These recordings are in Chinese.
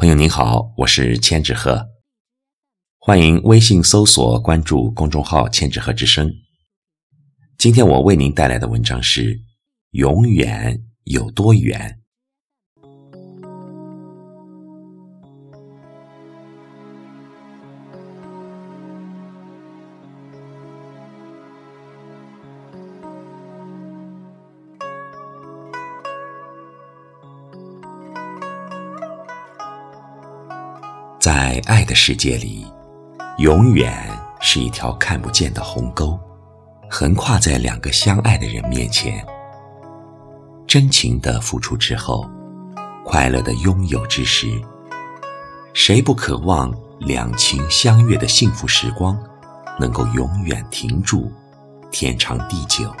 朋友您好，我是千纸鹤，欢迎微信搜索关注公众号“千纸鹤之声”。今天我为您带来的文章是《永远有多远》。在爱的世界里，永远是一条看不见的鸿沟，横跨在两个相爱的人面前。真情的付出之后，快乐的拥有之时，谁不渴望两情相悦的幸福时光能够永远停住，天长地久？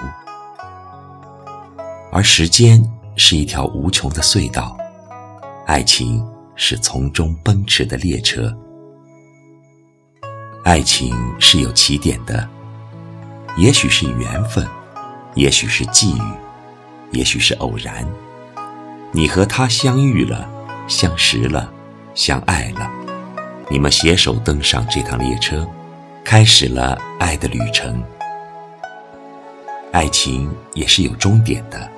而时间是一条无穷的隧道，爱情。是从中奔驰的列车。爱情是有起点的，也许是缘分，也许是际遇，也许是偶然。你和他相遇了，相识了，相爱了，你们携手登上这趟列车，开始了爱的旅程。爱情也是有终点的，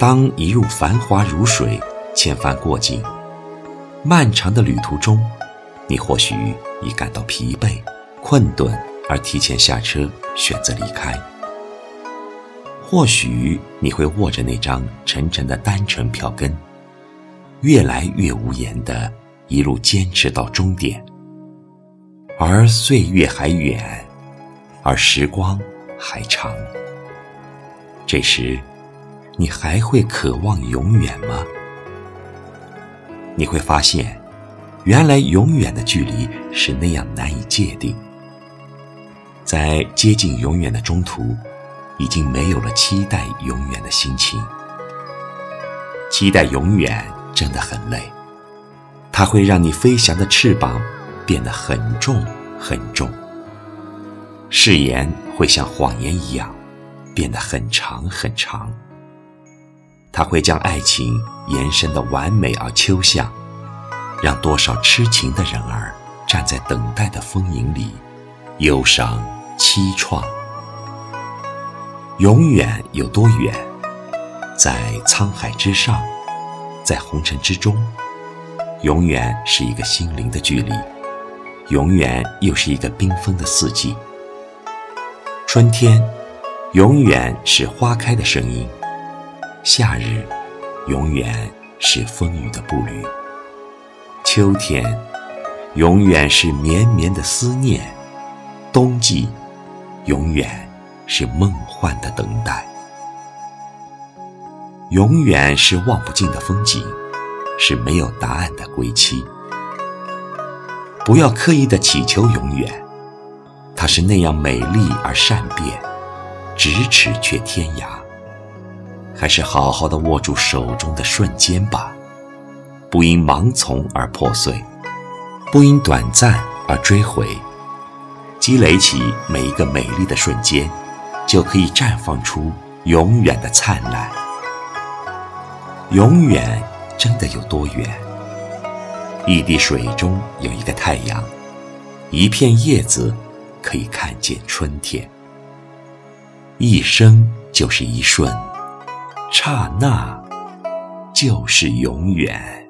当一路繁华如水，千帆过尽。漫长的旅途中，你或许已感到疲惫、困顿，而提前下车，选择离开；或许你会握着那张沉沉的单程票根，越来越无言的一路坚持到终点。而岁月还远，而时光还长，这时，你还会渴望永远吗？你会发现，原来永远的距离是那样难以界定。在接近永远的中途，已经没有了期待永远的心情。期待永远真的很累，它会让你飞翔的翅膀变得很重很重，誓言会像谎言一样变得很长很长。它会将爱情延伸的完美而抽象，让多少痴情的人儿站在等待的风影里，忧伤凄怆。永远有多远？在沧海之上，在红尘之中，永远是一个心灵的距离，永远又是一个缤纷的四季。春天，永远是花开的声音。夏日，永远是风雨的步履；秋天，永远是绵绵的思念；冬季，永远是梦幻的等待。永远是望不尽的风景，是没有答案的归期。不要刻意的祈求永远，它是那样美丽而善变，咫尺却天涯。还是好好的握住手中的瞬间吧，不因盲从而破碎，不因短暂而追悔，积累起每一个美丽的瞬间，就可以绽放出永远的灿烂。永远真的有多远？一滴水中有一个太阳，一片叶子可以看见春天。一生就是一瞬。刹那，就是永远。